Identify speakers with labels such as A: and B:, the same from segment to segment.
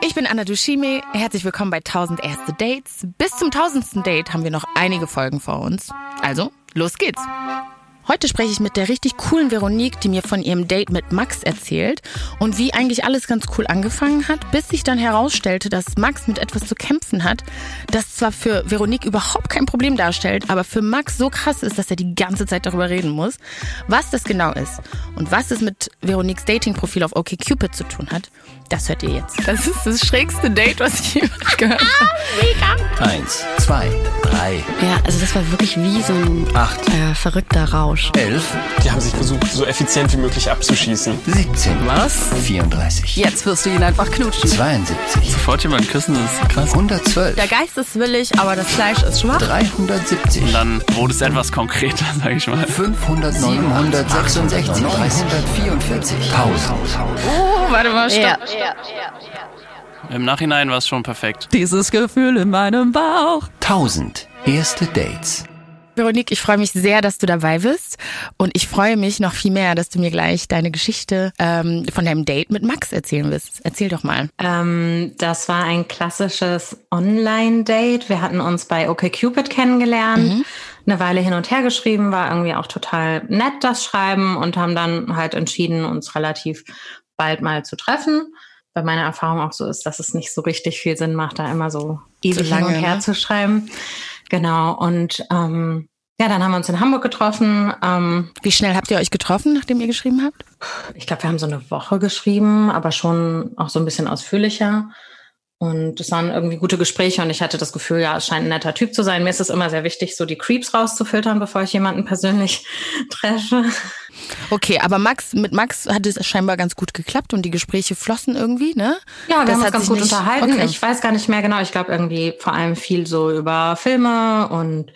A: Ich bin Anna Dushime. Herzlich willkommen bei 1000 erste Dates. Bis zum tausendsten Date haben wir noch einige Folgen vor uns. Also, los geht's. Heute spreche ich mit der richtig coolen Veronique, die mir von ihrem Date mit Max erzählt und wie eigentlich alles ganz cool angefangen hat, bis sich dann herausstellte, dass Max mit etwas zu kämpfen hat, das zwar für Veronique überhaupt kein Problem darstellt, aber für Max so krass ist, dass er die ganze Zeit darüber reden muss. Was das genau ist und was es mit Veroniques Dating-Profil auf OkCupid zu tun hat, das hört ihr jetzt. Das ist das schrägste Date, was ich jemals gehört habe.
B: Mega. Eins, zwei, drei.
C: Ja, also das war wirklich wie so ein
B: Acht.
C: Äh, verrückter Rausch.
B: Elf.
D: Die haben sich versucht, so effizient wie möglich abzuschießen.
B: 17.
E: Was?
B: 34.
E: Jetzt wirst du ihn einfach knutschen.
B: 72.
E: Sofort jemanden küssen, das ist krass.
B: 112.
A: Der Geist ist willig, aber das Fleisch ist schwach.
B: 370.
E: Und dann wurde es etwas konkreter, sag ich mal.
B: 500, 966, 944, 1000.
A: Oh, warte mal, stopp.
C: Ja.
E: Im Nachhinein war es schon perfekt. Dieses Gefühl in meinem Bauch.
B: 1000 erste Dates.
A: Veronique, ich freue mich sehr, dass du dabei bist. Und ich freue mich noch viel mehr, dass du mir gleich deine Geschichte ähm, von deinem Date mit Max erzählen wirst. Erzähl doch mal.
F: Ähm, das war ein klassisches Online-Date. Wir hatten uns bei OkCupid kennengelernt, eine Weile hin und her geschrieben, war irgendwie auch total nett das Schreiben und haben dann halt entschieden, uns relativ bald mal zu treffen. Bei meiner Erfahrung auch so ist, dass es nicht so richtig viel Sinn macht, da immer so ewig
A: lange,
F: hin und her
A: ne?
F: zu schreiben. Genau. Und ähm, ja, dann haben wir uns in Hamburg getroffen. Ähm,
A: Wie schnell habt ihr euch getroffen, nachdem ihr geschrieben habt?
F: ich glaube, wir haben so eine Woche geschrieben, aber schon auch so ein bisschen ausführlicher. Und es waren irgendwie gute Gespräche und ich hatte das Gefühl, ja, es scheint ein netter Typ zu sein. Mir ist es immer sehr wichtig, so die Creeps rauszufiltern, bevor ich jemanden persönlich treffe.
A: Okay, aber Max, mit Max hat es scheinbar ganz gut geklappt und die Gespräche flossen irgendwie, ne?
F: Ja, wir
A: Das
F: haben uns ganz gut
A: nicht-
F: unterhalten.
A: Okay.
F: Ich weiß gar nicht mehr genau. Ich glaube irgendwie vor allem viel so über Filme und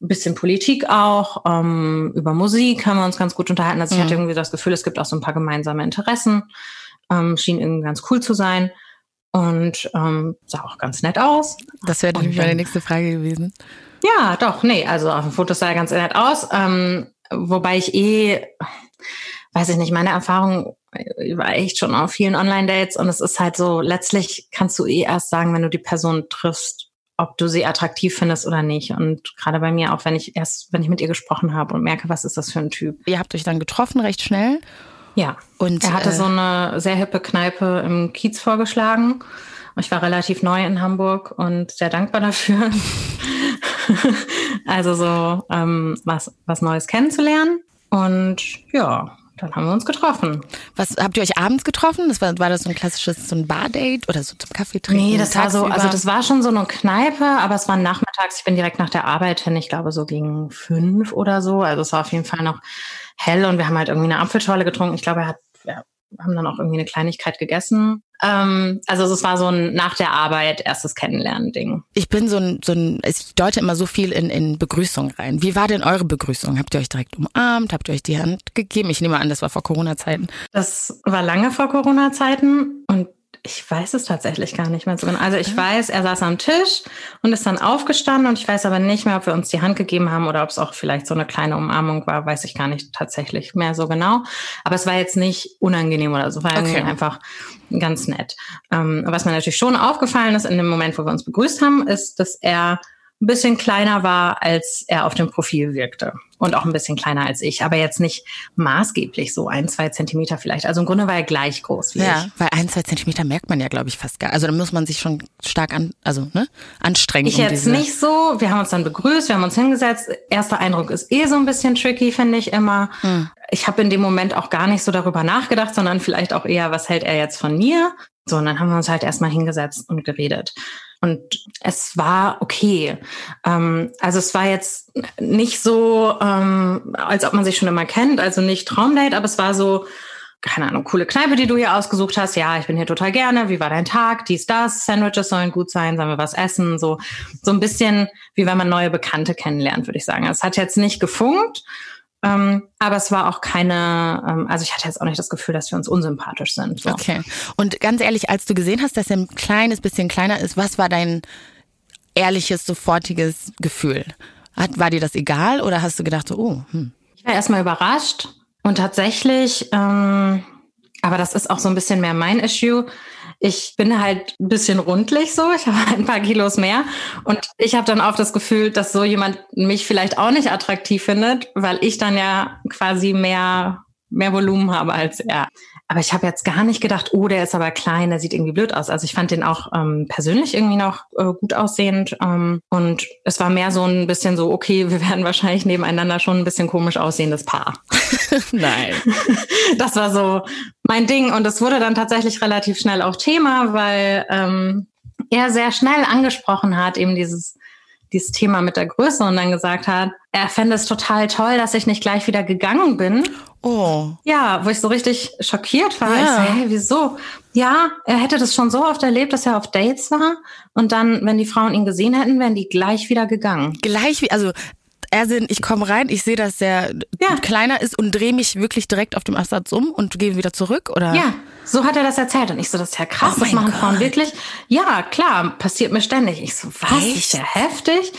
F: ein bisschen Politik auch. Ähm, über Musik haben wir uns ganz gut unterhalten. Also ich
A: Mhm.
F: hatte irgendwie das Gefühl, es gibt auch so ein paar gemeinsame Interessen. Ähm, schien irgendwie ganz cool zu sein. Und ähm, sah auch ganz nett aus.
A: Das wäre nämlich meine nächste Frage gewesen.
F: Ja, doch, nee, also auf dem Foto sah er ganz nett aus. Ähm, wobei ich eh, weiß ich nicht, meine Erfahrung war echt schon auf vielen Online-Dates und es ist halt so, letztlich kannst du eh erst sagen, wenn du die Person triffst, ob du sie attraktiv findest oder nicht. Und gerade bei mir auch, wenn ich erst, wenn ich mit ihr gesprochen habe und merke, was ist das für ein Typ.
A: Ihr habt euch dann getroffen, recht schnell.
F: Ja.
A: Und
F: Er hatte
A: äh,
F: so eine sehr hippe Kneipe im Kiez vorgeschlagen. Ich war relativ neu in Hamburg und sehr dankbar dafür. also so ähm, was, was Neues kennenzulernen. Und ja, dann haben wir uns getroffen.
A: was habt ihr euch abends getroffen? Das war, war das so ein klassisches so ein Bardate oder so zum Kaffee trinken?
F: Nee, das war so, also das war schon so eine Kneipe, aber es war nachmittags. Ich bin direkt nach der Arbeit hin, ich glaube so gegen fünf oder so. Also es war auf jeden Fall noch hell und wir haben halt irgendwie eine Apfelschorle getrunken. Ich glaube, er hat, wir haben dann auch irgendwie eine Kleinigkeit gegessen. Ähm, also es war so ein nach der Arbeit erstes Kennenlernen-Ding.
A: Ich bin so ein, so ein, ich deute immer so viel in, in Begrüßung rein. Wie war denn eure Begrüßung? Habt ihr euch direkt umarmt? Habt ihr euch die Hand gegeben? Ich nehme an, das war vor Corona-Zeiten.
F: Das war lange vor Corona-Zeiten und ich weiß es tatsächlich gar nicht mehr so genau. Also ich weiß, er saß am Tisch und ist dann aufgestanden und ich weiß aber nicht mehr, ob wir uns die Hand gegeben haben oder ob es auch vielleicht so eine kleine Umarmung war, weiß ich gar nicht tatsächlich mehr so genau. Aber es war jetzt nicht unangenehm oder so, war
A: Okay.
F: einfach ganz nett. Ähm, was mir natürlich schon aufgefallen ist in dem Moment, wo wir uns begrüßt haben, ist, dass er ein bisschen kleiner war, als er auf dem Profil wirkte. Und auch ein bisschen kleiner als ich, aber jetzt nicht maßgeblich so ein, zwei Zentimeter vielleicht. Also im Grunde war er gleich groß wie
A: Ja,
F: ich.
A: weil ein, zwei Zentimeter merkt man ja, glaube ich, fast gar. Also da muss man sich schon stark an, also ne, anstrengen.
F: Ich
A: um
F: jetzt nicht so. Wir haben uns dann begrüßt, wir haben uns hingesetzt. Erster Eindruck ist eh so ein bisschen tricky, finde ich immer.
A: Hm.
F: Ich habe in dem Moment auch gar nicht so darüber nachgedacht, sondern vielleicht auch eher, was hält er jetzt von mir? So, und dann haben wir uns halt erstmal hingesetzt und geredet. Und es war okay. Ähm, also es war jetzt nicht so, ähm, als ob man sich schon immer kennt, also nicht Traumdate, aber es war so, keine Ahnung, coole Kneipe, die du hier ausgesucht hast. Ja, ich bin hier total gerne. Wie war dein Tag? Dies, das. Sandwiches sollen gut sein. Sollen wir was essen? So, so ein bisschen wie wenn man neue Bekannte kennenlernt, würde ich sagen. Es hat jetzt nicht gefunkt. Ähm, aber es war auch keine, ähm, also ich hatte jetzt auch nicht das Gefühl, dass wir uns unsympathisch sind. So.
A: Okay. Und ganz ehrlich, als du gesehen hast, dass er ein kleines bisschen kleiner ist, was war dein ehrliches, sofortiges Gefühl? Hat, war dir das egal oder hast du gedacht, so, oh, hm.
F: Ich war erstmal überrascht und tatsächlich, ähm, aber das ist auch so ein bisschen mehr mein Issue. ich bin halt ein bisschen rundlich so, ich habe ein paar Kilos mehr und ich habe dann oft das Gefühl, dass so jemand mich vielleicht auch nicht attraktiv findet, weil ich dann ja quasi mehr mehr Volumen habe als er. Aber ich habe jetzt gar nicht gedacht, oh, der ist aber klein, der sieht irgendwie blöd aus. Also ich fand den auch ähm, persönlich irgendwie noch äh, gut aussehend. Ähm, und es war mehr so ein bisschen so, okay, wir werden wahrscheinlich nebeneinander schon ein bisschen komisch aussehendes Paar.
A: Nein.
F: Das war so mein Ding. Und es wurde dann tatsächlich relativ schnell auch Thema, weil ähm, er sehr schnell angesprochen hat, eben dieses dieses Thema mit der Größe und dann gesagt hat, er fände es total toll, dass ich nicht gleich wieder gegangen bin.
A: Oh.
F: Ja, wo ich so richtig schockiert war. Ja. Ich so, hey, wieso? Ja, er hätte das schon so oft erlebt, dass er auf Dates war und dann, wenn die Frauen ihn gesehen hätten, wären die gleich wieder gegangen.
A: Gleich wie, also er sind, ich komme rein, ich sehe, dass der ja. kleiner ist und drehe mich wirklich direkt auf dem Absatz um und gehe wieder zurück, oder?
F: Ja, so hat er das erzählt. Und ich so, das ist ja krass, oh das machen Gott. Frauen wirklich. Ja, klar, passiert mir ständig. Ich so, was? Echt? Ist ja heftig.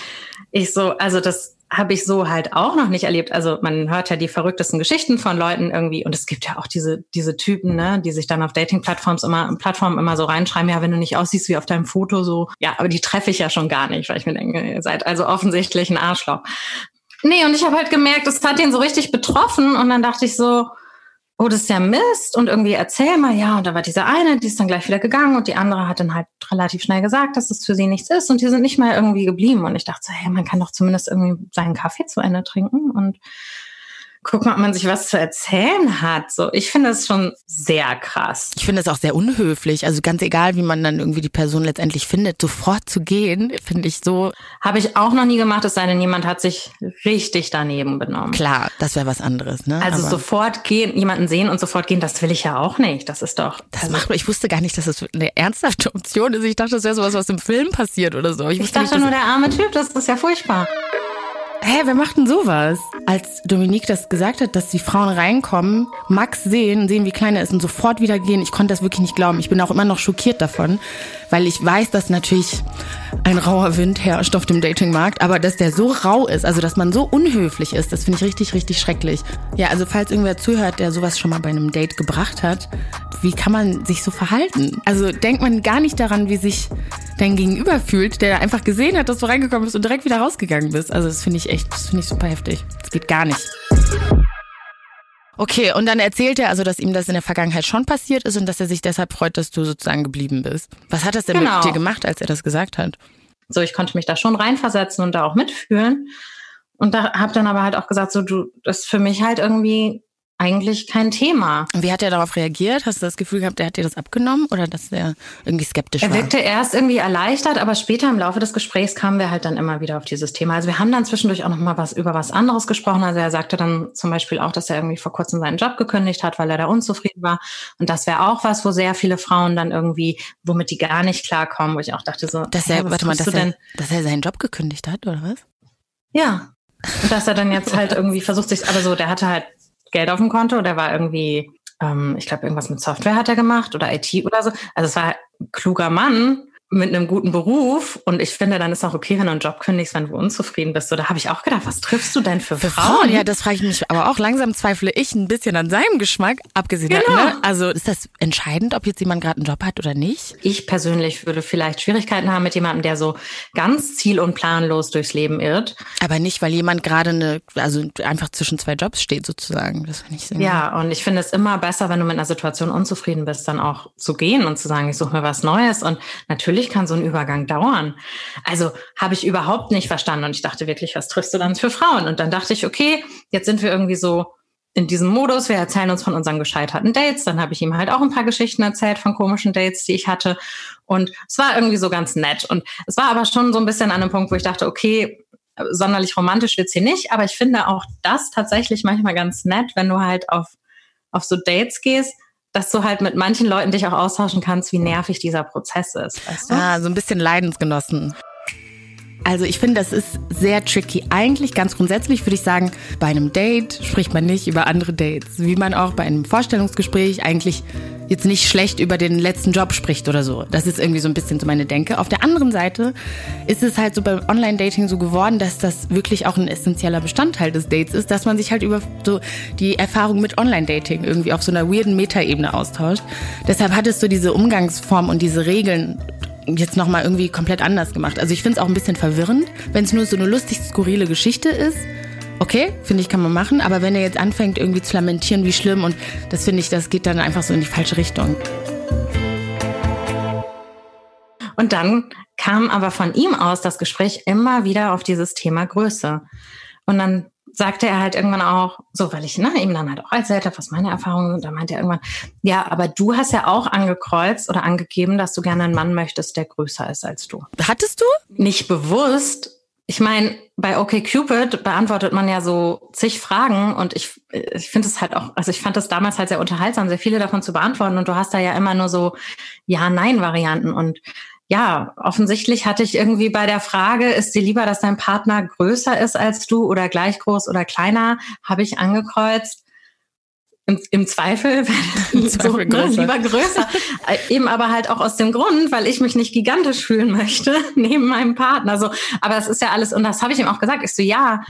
F: Ich so, also das habe ich so halt auch noch nicht erlebt. Also man hört ja die verrücktesten Geschichten von Leuten irgendwie und es gibt ja auch diese diese Typen, ne, die sich dann auf Dating-Plattforms immer Plattformen immer so reinschreiben, ja, wenn du nicht aussiehst wie auf deinem Foto so, ja, aber die treffe ich ja schon gar nicht, weil ich mir denke, ihr seid also offensichtlich ein Arschloch. Nee, und ich habe halt gemerkt, es hat ihn so richtig betroffen und dann dachte ich so, oh, das ist ja Mist. Und irgendwie erzähl mal, ja, und da war diese eine, die ist dann gleich wieder gegangen und die andere hat dann halt relativ schnell gesagt, dass es für sie nichts ist. Und die sind nicht mal irgendwie geblieben. Und ich dachte so, hey, man kann doch zumindest irgendwie seinen Kaffee zu Ende trinken. Und guck mal, ob man sich was zu erzählen hat. So, ich finde es schon sehr krass.
A: Ich finde es auch sehr unhöflich. Also ganz egal, wie man dann irgendwie die Person letztendlich findet, sofort zu gehen, finde ich so.
F: Habe ich auch noch nie gemacht, es sei denn, jemand hat sich richtig daneben benommen.
A: Klar, das wäre was anderes, ne?
F: Also Aber sofort gehen, jemanden sehen und sofort gehen, das will ich ja auch nicht. Das ist doch.
A: Das also, macht, ich wusste gar nicht, dass das eine ernsthafte Option ist. Ich dachte, das wäre sowas, was im Film passiert oder so.
F: Ich, ich dachte nicht, nur, der arme Typ, das ist ja furchtbar.
A: Hä, wer macht denn sowas? Als Dominique das gesagt hat, dass die Frauen reinkommen, Max sehen, sehen, wie klein er ist und sofort wieder gehen, ich konnte das wirklich nicht glauben. Ich bin auch immer noch schockiert davon, weil ich weiß, dass natürlich ein rauer Wind herrscht auf dem Datingmarkt, aber dass der so rau ist, also dass man so unhöflich ist, das finde ich richtig, richtig schrecklich. Ja, also falls irgendwer zuhört, der sowas schon mal bei einem Date gebracht hat, wie kann man sich so verhalten? Also denkt man gar nicht daran, wie sich dein Gegenüber fühlt, der einfach gesehen hat, dass du reingekommen bist und direkt wieder rausgegangen bist. Also das finde ich echt, das finde ich super heftig. Das geht gar nicht. Okay, und dann erzählt er also, dass ihm das in der Vergangenheit schon passiert ist und dass er sich deshalb freut, dass du sozusagen geblieben bist. Was hat das denn genau. mit dir gemacht, als er das gesagt hat?
F: So, ich konnte mich da schon reinversetzen und da auch mitfühlen. Und da habe dann aber halt auch gesagt, so du, das ist für mich halt irgendwie eigentlich kein Thema.
A: Und wie hat er darauf reagiert? Hast du das Gefühl gehabt, er hat dir das abgenommen oder dass er irgendwie skeptisch
F: war?
A: Er
F: wirkte erst irgendwie erleichtert, aber später im Laufe des Gesprächs kamen wir halt dann immer wieder auf dieses Thema. Also wir haben dann zwischendurch auch noch mal was über was anderes gesprochen. Also er sagte dann zum Beispiel auch, dass er irgendwie vor kurzem seinen Job gekündigt hat, weil er da unzufrieden war. Und das wäre auch was, wo sehr viele Frauen dann irgendwie, womit die gar nicht klarkommen, wo ich auch dachte so,
A: dass er, warte mal, dass er, dass er seinen Job gekündigt hat oder was?
F: Ja. Und dass er dann jetzt halt irgendwie versucht sich, aber so, der hatte halt Geld auf dem Konto. Der war irgendwie, ähm, ich glaube, irgendwas mit Software hat er gemacht oder IT oder so. Also es war ein kluger Mann, mit einem guten Beruf und ich finde, dann ist auch okay, wenn du einen Job kündigst, wenn du unzufrieden bist. So, da habe ich auch gedacht, was triffst du denn für, für Frauen? Frauen?
A: Ja, das frage ich mich, aber auch langsam zweifle ich ein bisschen an seinem Geschmack, abgesehen genau. ne? Also ist das entscheidend, ob jetzt jemand gerade einen Job hat oder nicht?
F: Ich persönlich würde vielleicht Schwierigkeiten haben mit jemandem, der so ganz ziel- und planlos durchs Leben irrt.
A: Aber nicht, weil jemand gerade eine, also einfach zwischen zwei Jobs steht sozusagen. Das finde ich sehr
F: Ja, und ich finde es immer besser, wenn du mit einer Situation unzufrieden bist, dann auch zu gehen und zu sagen, ich suche mir was Neues und natürlich natürlich kann so ein Übergang dauern. Also habe ich überhaupt nicht verstanden und ich dachte wirklich, was triffst du dann für Frauen? Und dann dachte ich, okay, jetzt sind wir irgendwie so in diesem Modus, wir erzählen uns von unseren gescheiterten Dates. Dann habe ich ihm halt auch ein paar Geschichten erzählt von komischen Dates, die ich hatte. Und es war irgendwie so ganz nett. Und es war aber schon so ein bisschen an einem Punkt, wo ich dachte, okay, sonderlich romantisch wird's hier nicht, aber ich finde auch das tatsächlich manchmal ganz nett, wenn du halt auf, auf so Dates gehst, dass du halt mit manchen Leuten dich auch austauschen kannst, wie nervig dieser Prozess ist. Weißt du?
A: Ah, so ein bisschen Leidensgenossen. Also ich finde, das ist sehr tricky. Eigentlich ganz grundsätzlich würde ich sagen, bei einem Date spricht man nicht über andere Dates. Wie man auch bei einem Vorstellungsgespräch eigentlich jetzt nicht schlecht über den letzten Job spricht oder so. Das ist irgendwie so ein bisschen so meine Denke. Auf der anderen Seite ist es halt so beim Online-Dating so geworden, dass das wirklich auch ein essentieller Bestandteil des Dates ist, dass man sich halt über so die Erfahrung mit Online-Dating irgendwie auf so einer weirden Metaebene austauscht. Deshalb hattest du diese Umgangsform und diese Regeln jetzt nochmal irgendwie komplett anders gemacht. Also ich finde es auch ein bisschen verwirrend, wenn es nur so eine lustig skurrile Geschichte ist. Okay, finde ich, kann man machen, aber wenn er jetzt anfängt irgendwie zu lamentieren, wie schlimm und das finde ich, das geht dann einfach so in die falsche Richtung.
F: Und dann kam aber von ihm aus das Gespräch immer wieder auf dieses Thema Größe. Und dann sagte er halt irgendwann auch, so, weil ich ne, ihm dann halt auch erzählt habe, was meine Erfahrungen sind, da meinte er irgendwann, ja, aber du hast ja auch angekreuzt oder angegeben, dass du gerne einen Mann möchtest, der größer ist als du.
A: Hattest du?
F: Nicht bewusst. Ich meine, bei OkCupid beantwortet man ja so zig Fragen und ich, ich finde es halt auch, also ich fand das damals halt sehr unterhaltsam, sehr viele davon zu beantworten und du hast da ja immer nur so Ja-Nein-Varianten und ja, offensichtlich hatte ich irgendwie bei der Frage, ist dir lieber, dass dein Partner größer ist als du oder gleich groß oder kleiner, habe ich angekreuzt. Im, im Zweifel, Im Zweifel so, ne, größer. Ne, lieber größer. Äh, eben aber halt auch aus dem Grund, weil ich mich nicht gigantisch fühlen möchte neben meinem Partner. So, aber es ist ja alles, und das habe ich ihm auch gesagt, ich so, ja,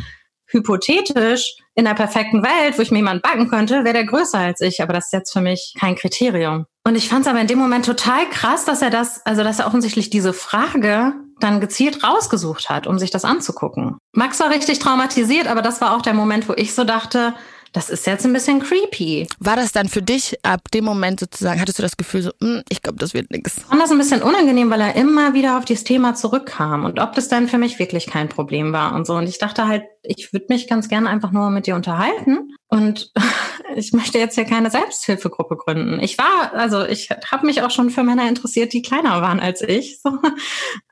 F: hypothetisch in der perfekten Welt, wo ich mir jemanden backen könnte, wäre der größer als ich. Aber das ist jetzt für mich kein Kriterium. Und ich fand es aber in dem Moment total krass, dass er das, also dass er offensichtlich diese Frage dann gezielt rausgesucht hat, um sich das anzugucken. Max war richtig traumatisiert, aber das war auch der Moment, wo ich so dachte, das ist jetzt ein bisschen creepy.
A: War das dann für dich ab dem Moment sozusagen, hattest du das Gefühl so, hm, ich glaube, das wird nichts?
F: Ich fand das ein bisschen unangenehm, weil er immer wieder auf dieses Thema zurückkam und ob das dann für mich wirklich kein Problem war und so. Und ich dachte halt, ich würde mich ganz gerne einfach nur mit dir unterhalten und ich möchte jetzt hier keine Selbsthilfegruppe gründen. Ich war, also ich habe mich auch schon für Männer interessiert, die kleiner waren als ich.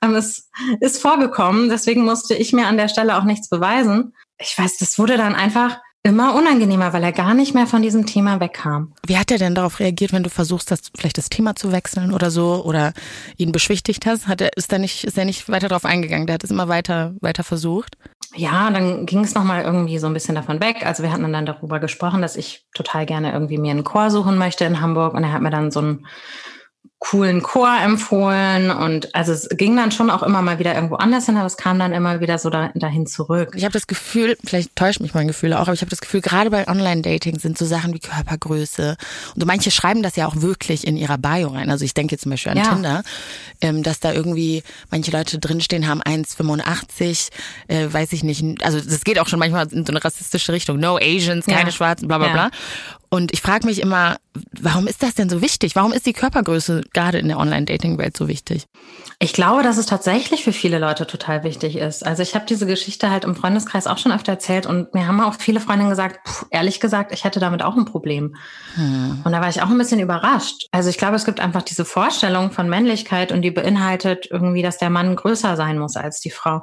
F: So, es ist vorgekommen, deswegen musste ich mir an der Stelle auch nichts beweisen. Ich weiß, das wurde dann einfach immer unangenehmer, weil er gar nicht mehr von diesem Thema wegkam.
A: Wie hat er denn darauf reagiert, wenn du versuchst, das, vielleicht das Thema zu wechseln oder so oder ihn beschwichtigt hast? Hat er, ist er nicht, ist er nicht weiter darauf eingegangen? Der hat es immer weiter, weiter versucht?
F: Ja, dann ging es nochmal irgendwie so ein bisschen davon weg. Also wir hatten dann darüber gesprochen, dass ich total gerne irgendwie mir einen Chor suchen möchte in Hamburg und er hat mir dann so ein coolen Chor empfohlen und also es ging dann schon auch immer mal wieder irgendwo anders hin, aber es kam dann immer wieder so dahin zurück.
A: Ich habe das Gefühl, vielleicht täuscht mich mein Gefühl auch, aber ich habe das Gefühl, gerade bei Online-Dating sind so Sachen wie Körpergröße und manche schreiben das ja auch wirklich in ihrer Bio rein. Also ich denke jetzt zum Beispiel an ja. Tinder, ähm, dass da irgendwie manche Leute drinstehen haben 1,85, äh, weiß ich nicht, also das geht auch schon manchmal in so eine rassistische Richtung, no Asians, keine ja. Schwarzen, bla bla ja. bla. Und ich frage mich immer, warum ist das denn so wichtig? Warum ist die Körpergröße gerade in der Online-Dating-Welt so wichtig?
F: Ich glaube, dass es tatsächlich für viele Leute total wichtig ist. Also ich habe diese Geschichte halt im Freundeskreis auch schon öfter erzählt und mir haben auch viele Freundinnen gesagt, pff, ehrlich gesagt, ich hätte damit auch ein Problem. Hm. Und da war ich auch ein bisschen überrascht. Also ich glaube, es gibt einfach diese Vorstellung von Männlichkeit und die beinhaltet irgendwie, dass der Mann größer sein muss als die Frau.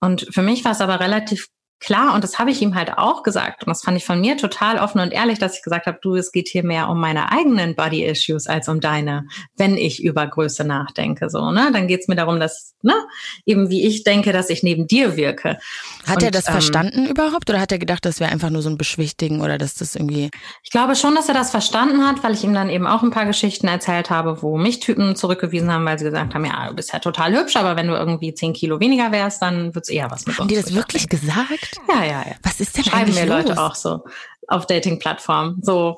F: Und für mich war es aber relativ klar, und das habe ich ihm halt auch gesagt, und das fand ich von mir total offen und ehrlich, dass ich gesagt habe, du, es geht hier mehr um meine eigenen Body-Issues als um deine, wenn ich über Größe nachdenke. So, ne? Dann geht's mir darum, dass, ne, eben wie ich denke, dass ich neben dir wirke.
A: Hat und, er das ähm, verstanden überhaupt oder hat er gedacht, das wäre einfach nur so ein Beschwichtigen oder dass das irgendwie.
F: Ich glaube schon, dass er das verstanden hat, weil ich ihm dann eben auch ein paar Geschichten erzählt habe, wo mich Typen zurückgewiesen haben, weil sie gesagt haben, ja, du bist ja total hübsch, aber wenn du irgendwie zehn Kilo weniger wärst, dann wird's eher was mit
A: haben uns. Haben die das wirklich gesagt?
F: Ja, ja, ja.
A: Was ist denn
F: Schreiben
A: mir
F: los? Leute auch so auf Dating-Plattformen. So,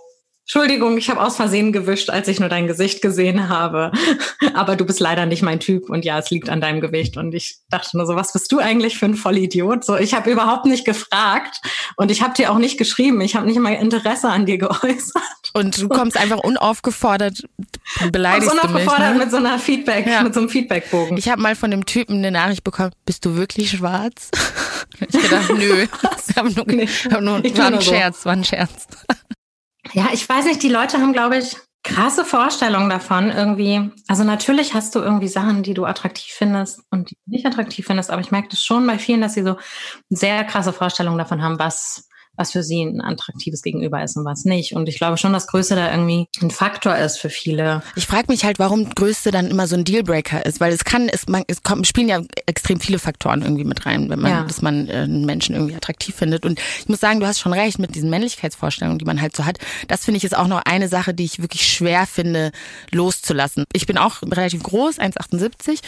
F: Entschuldigung, ich habe aus Versehen gewischt, als ich nur dein Gesicht gesehen habe. Aber du bist leider nicht mein Typ und ja, es liegt an deinem Gewicht. Und ich dachte nur so, was bist du eigentlich für ein Vollidiot? So, ich habe überhaupt nicht gefragt und ich habe dir auch nicht geschrieben. Ich habe nicht mal Interesse an dir geäußert.
A: Und du kommst einfach unaufgefordert, beleidigst unaufgefordert
F: mich, ne? mit so einer Feedback, ja. mit so einem Feedbackbogen.
A: Ich habe mal von dem Typen eine Nachricht bekommen: Bist du wirklich schwarz? Ich gedacht, nö, ich hab nur, nee, hab nur, war ein Scherz, war ein Scherz.
F: Ja, ich weiß nicht, die Leute haben, glaube ich, krasse Vorstellungen davon irgendwie. Also natürlich hast du irgendwie Sachen, die du attraktiv findest und die du nicht attraktiv findest, aber ich merke das schon bei vielen, dass sie so sehr krasse Vorstellungen davon haben, was was für sie ein attraktives Gegenüber ist und was nicht. Und ich glaube schon, dass Größe da irgendwie ein Faktor ist für viele.
A: Ich frage mich halt, warum Größe dann immer so ein Dealbreaker ist, weil es kann, es, man, es kommt, spielen ja extrem viele Faktoren irgendwie mit rein, wenn man, ja. dass man äh, einen Menschen irgendwie attraktiv findet. Und ich muss sagen, du hast schon recht mit diesen Männlichkeitsvorstellungen, die man halt so hat. Das finde ich ist auch noch eine Sache, die ich wirklich schwer finde, loszulassen. Ich bin auch relativ groß, 1,78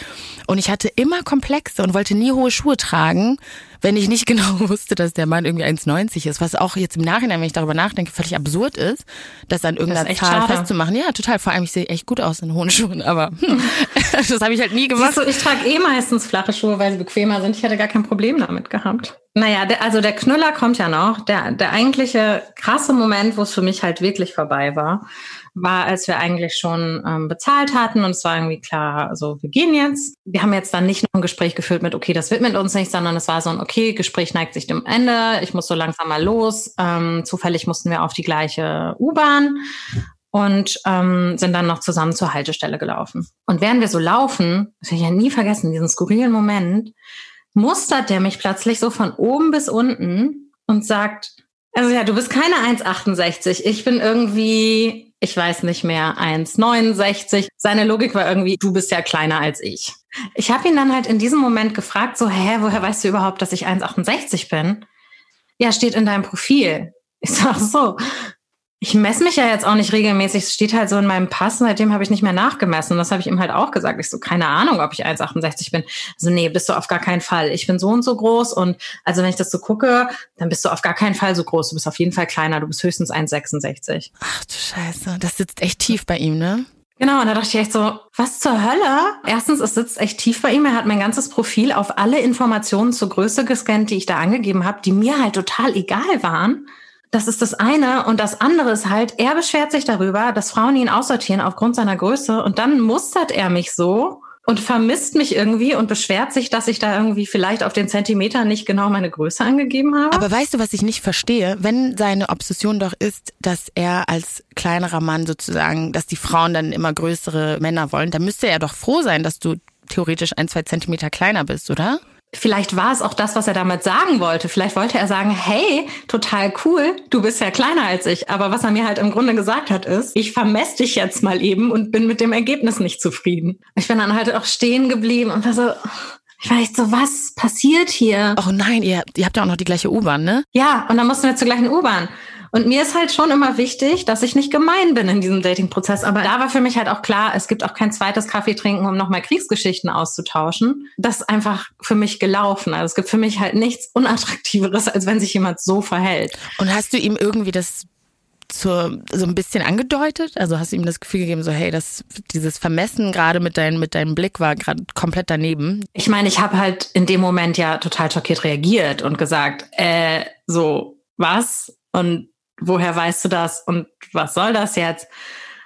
A: und ich hatte immer Komplexe und wollte nie hohe Schuhe tragen, wenn ich nicht genau wusste, dass der Mann irgendwie 1,90 ist, was auch jetzt im Nachhinein, wenn ich darüber nachdenke, völlig absurd ist, das an irgendeiner das Zahl schade. festzumachen. Ja, total. Vor allem, ich sehe echt gut aus in hohen Schuhen, aber hm, das habe ich halt nie gemacht.
F: Du, ich trage eh meistens flache Schuhe, weil sie bequemer sind. Ich hätte gar kein Problem damit gehabt. Naja, der, also der Knüller kommt ja noch. Der, der eigentliche krasse Moment, wo es für mich halt wirklich vorbei war, war, als wir eigentlich schon ähm, bezahlt hatten und es war irgendwie klar, also wir gehen jetzt. Wir haben jetzt dann nicht noch ein Gespräch geführt mit, okay, das widmet uns nicht, sondern es war so ein, okay, Gespräch neigt sich dem Ende, ich muss so langsam mal los. Ähm, zufällig mussten wir auf die gleiche U-Bahn und ähm, sind dann noch zusammen zur Haltestelle gelaufen. Und während wir so laufen, das werde ich ja nie vergessen, diesen skurrilen Moment, mustert der mich plötzlich so von oben bis unten und sagt, also ja, du bist keine 1,68. Ich bin irgendwie ich weiß nicht mehr, 1,69. Seine Logik war irgendwie, du bist ja kleiner als ich. Ich habe ihn dann halt in diesem Moment gefragt, so, hä, woher weißt du überhaupt, dass ich 1,68 bin? Ja, steht in deinem Profil. Ich sag so, ich messe mich ja jetzt auch nicht regelmäßig. Es steht halt so in meinem Pass. Seitdem habe ich nicht mehr nachgemessen. Das habe ich ihm halt auch gesagt. Ich so, keine Ahnung, ob ich 1,68 bin. Also nee, bist du auf gar keinen Fall. Ich bin so und so groß. Und also wenn ich das so gucke, dann bist du auf gar keinen Fall so groß. Du bist auf jeden Fall kleiner. Du bist höchstens 1,66.
A: Ach du Scheiße. Das sitzt echt tief bei ihm, ne?
F: Genau, und da dachte ich echt so, was zur Hölle? Erstens, es sitzt echt tief bei ihm. Er hat mein ganzes Profil auf alle Informationen zur Größe gescannt, die ich da angegeben habe, die mir halt total egal waren. Das ist das eine. Und das andere ist halt, er beschwert sich darüber, dass Frauen ihn aussortieren aufgrund seiner Größe. Und dann mustert er mich so und vermisst mich irgendwie und beschwert sich, dass ich da irgendwie vielleicht auf den Zentimeter nicht genau meine Größe angegeben habe.
A: Aber weißt du, was ich nicht verstehe? Wenn seine Obsession doch ist, dass er als kleinerer Mann sozusagen, dass die Frauen dann immer größere Männer wollen, dann müsste er doch froh sein, dass du theoretisch ein, zwei Zentimeter kleiner bist, oder?
F: Vielleicht war es auch das, was er damit sagen wollte. Vielleicht wollte er sagen, hey, total cool, du bist ja kleiner als ich. Aber was er mir halt im Grunde gesagt hat, ist, ich vermesse dich jetzt mal eben und bin mit dem Ergebnis nicht zufrieden. Ich bin dann halt auch stehen geblieben und war so, ich war echt so, was passiert hier?
A: Oh nein, ihr, ihr habt ja auch noch die gleiche U-Bahn, ne?
F: Ja, und dann mussten wir zur gleichen U-Bahn. Und mir ist halt schon immer wichtig, dass ich nicht gemein bin in diesem Dating-Prozess. Aber da war für mich halt auch klar, es gibt auch kein zweites Kaffee trinken, um nochmal Kriegsgeschichten auszutauschen. Das ist einfach für mich gelaufen. Also es gibt für mich halt nichts Unattraktiveres, als wenn sich jemand so verhält.
A: Und hast du ihm irgendwie das zur, so ein bisschen angedeutet? Also hast du ihm das Gefühl gegeben, so hey, das, dieses Vermessen gerade mit, dein, mit deinem Blick war gerade komplett daneben?
F: Ich meine, ich habe halt in dem Moment ja total schockiert reagiert und gesagt, äh, so, was? Und woher weißt du das und was soll das jetzt?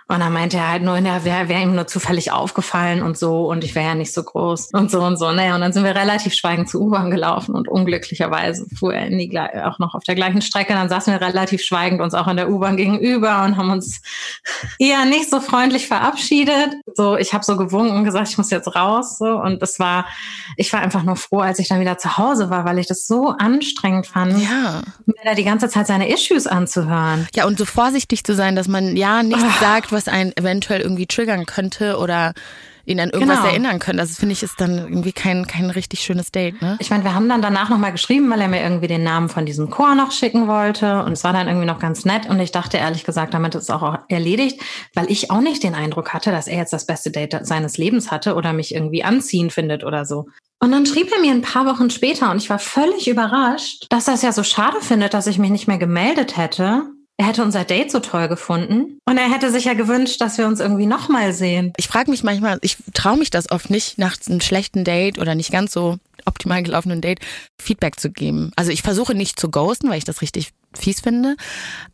F: Und dann meinte er halt nur, ja, wäre wär ihm nur zufällig aufgefallen und so und ich wäre ja nicht so groß und so und so. Naja, und dann sind wir relativ schweigend zur U-Bahn gelaufen und unglücklicherweise fuhr er in die, auch noch auf der gleichen Strecke. Dann saßen wir relativ schweigend uns auch in der U-Bahn gegenüber und haben uns eher nicht so freundlich verabschiedet. So, ich habe so gewunken und gesagt, ich muss jetzt raus. So und das war, ich war einfach nur froh, als ich dann wieder zu Hause war, weil ich das so anstrengend fand,
A: ja.
F: mir da die ganze Zeit seine Issues anzuhören.
A: Ja, und so vorsichtig zu sein, dass man ja nichts oh. sagt, was einen eventuell irgendwie triggern könnte oder ihn an irgendwas genau. erinnern könnte. Das finde ich ist dann irgendwie kein, kein richtig schönes Date, ne?
F: Ich meine, wir haben dann danach nochmal geschrieben, weil er mir irgendwie den Namen von diesem Chor noch schicken wollte. Und es war dann irgendwie noch ganz nett. Und ich dachte ehrlich gesagt, damit ist es auch erledigt, weil ich auch nicht den Eindruck hatte, dass er jetzt das beste Date seines Lebens hatte oder mich irgendwie anziehen findet oder so. Und dann schrieb er mir ein paar Wochen später und ich war völlig überrascht, dass er es ja so schade findet, dass ich mich nicht mehr gemeldet hätte er hätte unser Date so toll gefunden und er hätte sich ja gewünscht, dass wir uns irgendwie nochmal sehen.
A: Ich frage mich manchmal, ich traue mich das oft nicht, nach einem schlechten Date oder nicht ganz so optimal gelaufenen Date Feedback zu geben. Also ich versuche nicht zu ghosten, weil ich das richtig fies finde,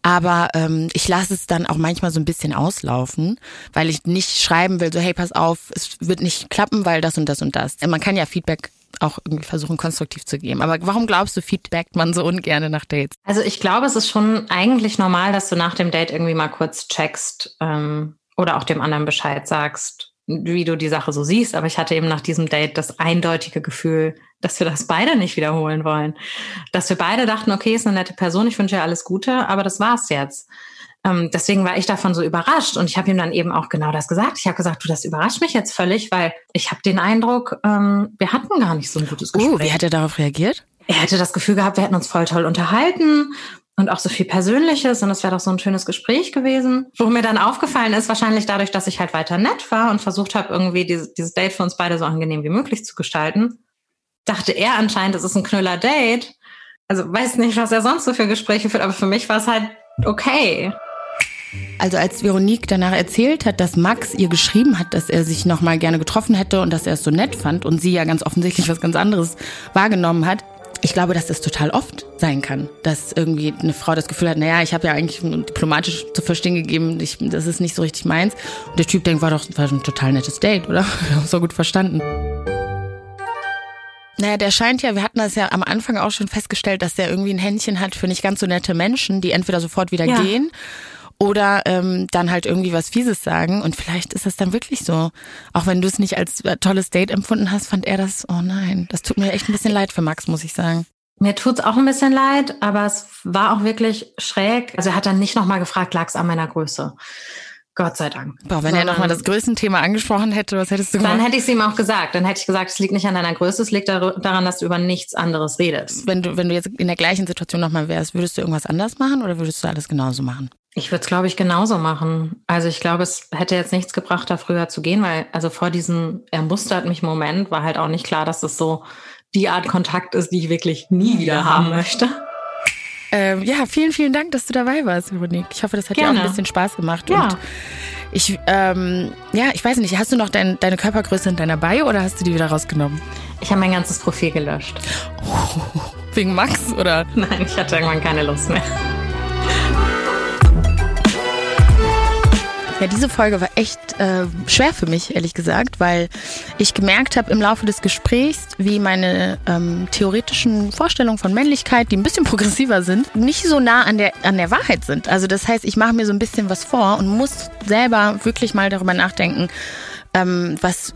A: aber ähm, ich lasse es dann auch manchmal so ein bisschen auslaufen, weil ich nicht schreiben will, so hey, pass auf, es wird nicht klappen, weil das und das und das. Man kann ja Feedback auch irgendwie versuchen, konstruktiv zu geben. Aber warum glaubst du, feedbackt man so ungern nach Dates?
F: Also ich glaube, es ist schon eigentlich normal, dass du nach dem Date irgendwie mal kurz checkst ähm, oder auch dem anderen Bescheid sagst, wie du die Sache so siehst, aber ich hatte eben nach diesem Date das eindeutige Gefühl, dass wir das beide nicht wiederholen wollen. Dass wir beide dachten, okay, ist eine nette Person, ich wünsche ihr alles Gute, aber das war's jetzt. Ähm, deswegen war ich davon so überrascht und ich habe ihm dann eben auch genau das gesagt. Ich habe gesagt, du, das überrascht mich jetzt völlig, weil ich habe den Eindruck, ähm, wir hatten gar nicht so ein gutes Gespräch.
A: Uh, wie hat er darauf reagiert?
F: Er hätte das Gefühl gehabt, wir hätten uns voll toll unterhalten und auch so viel Persönliches und es wäre doch so ein schönes Gespräch gewesen. Wo mir dann aufgefallen ist, wahrscheinlich dadurch, dass ich halt weiter nett war und versucht habe, irgendwie dieses, dieses Date für uns beide so angenehm wie möglich zu gestalten, dachte er anscheinend, es ist ein Knüller-Date. Also weiß nicht, was er sonst so für Gespräche führt, aber für mich war es halt okay.
A: Also als Veronique danach erzählt hat, dass Max ihr geschrieben hat, dass er sich nochmal gerne getroffen hätte und dass er es so nett fand und sie ja ganz offensichtlich was ganz anderes wahrgenommen hat, ich glaube, dass das total oft sein kann, dass irgendwie eine Frau das Gefühl hat, naja, ich habe ja eigentlich diplomatisch zu verstehen gegeben, ich, das ist nicht so richtig meins. Und der Typ denkt, war doch war ein total nettes Date, oder? So gut verstanden. Naja, der scheint ja, wir hatten das ja am Anfang auch schon festgestellt, dass der irgendwie ein Händchen hat für nicht ganz so nette Menschen, die entweder sofort wieder ja. gehen oder ähm, dann halt irgendwie was Fieses sagen. Und vielleicht ist das dann wirklich so. Auch wenn du es nicht als äh, tolles Date empfunden hast, fand er das, oh nein, das tut mir echt ein bisschen leid für Max, muss ich sagen.
F: Mir tut's auch ein bisschen leid, aber es war auch wirklich schräg. Also er hat dann nicht nochmal gefragt, lag's an meiner Größe. Gott sei Dank.
A: Boah, wenn er nochmal das Größenthema angesprochen hätte, was hättest du gemacht?
F: Dann hätte ich es ihm auch gesagt. Dann hätte ich gesagt, es liegt nicht an deiner Größe, es liegt daran, dass du über nichts anderes redest.
A: Wenn du, wenn du jetzt in der gleichen Situation nochmal wärst, würdest du irgendwas anders machen oder würdest du alles genauso machen?
F: Ich würde es, glaube ich, genauso machen. Also ich glaube, es hätte jetzt nichts gebracht, da früher zu gehen, weil also vor diesem er mustert mich Moment war halt auch nicht klar, dass es so die Art Kontakt ist, die ich wirklich nie wieder haben möchte.
A: Ähm, ja, vielen, vielen Dank, dass du dabei warst, Veronique. Ich hoffe, das hat Gerne. dir auch ein bisschen Spaß gemacht.
F: Ja.
A: Und ich, ähm, ja, ich weiß nicht, hast du noch dein, deine Körpergröße in deiner Bio oder hast du die wieder rausgenommen?
F: Ich habe mein ganzes Profil gelöscht.
A: Oh, wegen Max oder?
F: Nein, ich hatte irgendwann keine Lust mehr.
A: Ja, diese Folge war echt äh, schwer für mich, ehrlich gesagt, weil ich gemerkt habe im Laufe des Gesprächs, wie meine ähm, theoretischen Vorstellungen von Männlichkeit, die ein bisschen progressiver sind, nicht so nah an der, an der Wahrheit sind. Also das heißt, ich mache mir so ein bisschen was vor und muss selber wirklich mal darüber nachdenken, ähm, was,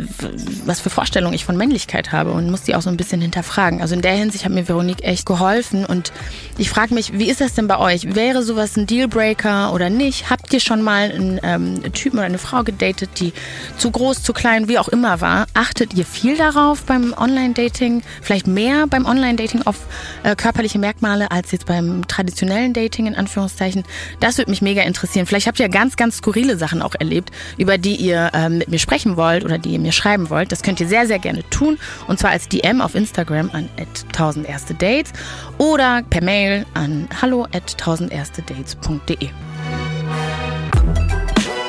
A: was für Vorstellungen ich von Männlichkeit habe und muss die auch so ein bisschen hinterfragen. Also in der Hinsicht hat mir Veronique echt geholfen und ich frage mich, wie ist das denn bei euch? Wäre sowas ein Dealbreaker oder nicht? Habt ihr schon mal einen ähm, Typen oder eine Frau gedatet, die zu groß, zu klein, wie auch immer war? Achtet ihr viel darauf beim Online-Dating? Vielleicht mehr beim Online-Dating auf äh, körperliche Merkmale als jetzt beim traditionellen Dating in Anführungszeichen? Das würde mich mega interessieren. Vielleicht habt ihr ganz, ganz skurrile Sachen auch erlebt, über die ihr ähm, mit mir sprechen sprechen wollt oder die ihr mir schreiben wollt, das könnt ihr sehr, sehr gerne tun. Und zwar als DM auf Instagram an 1000 erste Dates oder per Mail an hallo at 1000 erste dates.de.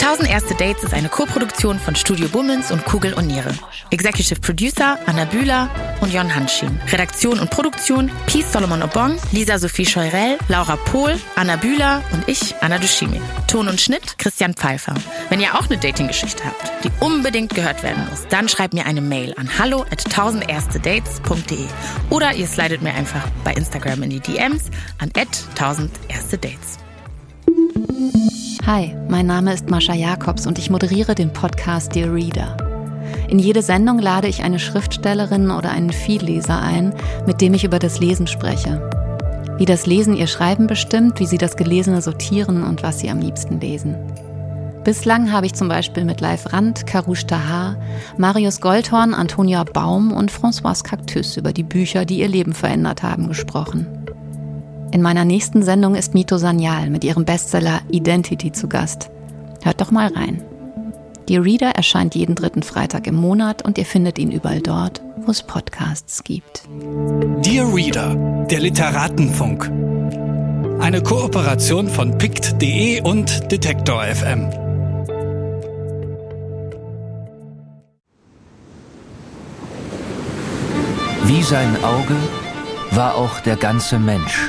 A: 1000 Erste Dates ist eine Co-Produktion von Studio Bummens und Kugel und Niere. Executive Producer Anna Bühler und Jon Hanschin. Redaktion und Produktion Peace Solomon Obong, Lisa Sophie Scheurell, Laura Pohl, Anna Bühler und ich, Anna Dushimi. Ton und Schnitt Christian Pfeiffer. Wenn ihr auch eine Dating-Geschichte habt, die unbedingt gehört werden muss, dann schreibt mir eine Mail an hallo at 1000erstedates.de oder ihr slidet mir einfach bei Instagram in die DMs an at 1000 Erste Dates.
C: Hi, mein Name ist Mascha Jakobs und ich moderiere den Podcast Dear Reader. In jede Sendung lade ich eine Schriftstellerin oder einen Vielleser ein, mit dem ich über das Lesen spreche. Wie das Lesen ihr Schreiben bestimmt, wie sie das Gelesene sortieren und was sie am liebsten lesen. Bislang habe ich zum Beispiel mit Leif Rand, Karush Tahar, Marius Goldhorn, Antonia Baum und François Cactus über die Bücher, die ihr Leben verändert haben, gesprochen. In meiner nächsten Sendung ist Mito Sanyal mit ihrem Bestseller Identity zu Gast. Hört doch mal rein. Die Reader erscheint jeden dritten Freitag im Monat und ihr findet ihn überall dort, wo es Podcasts gibt.
G: Dear Reader, der Literatenfunk. Eine Kooperation von pict.de und Detektor FM.
B: Wie sein Auge war auch der ganze Mensch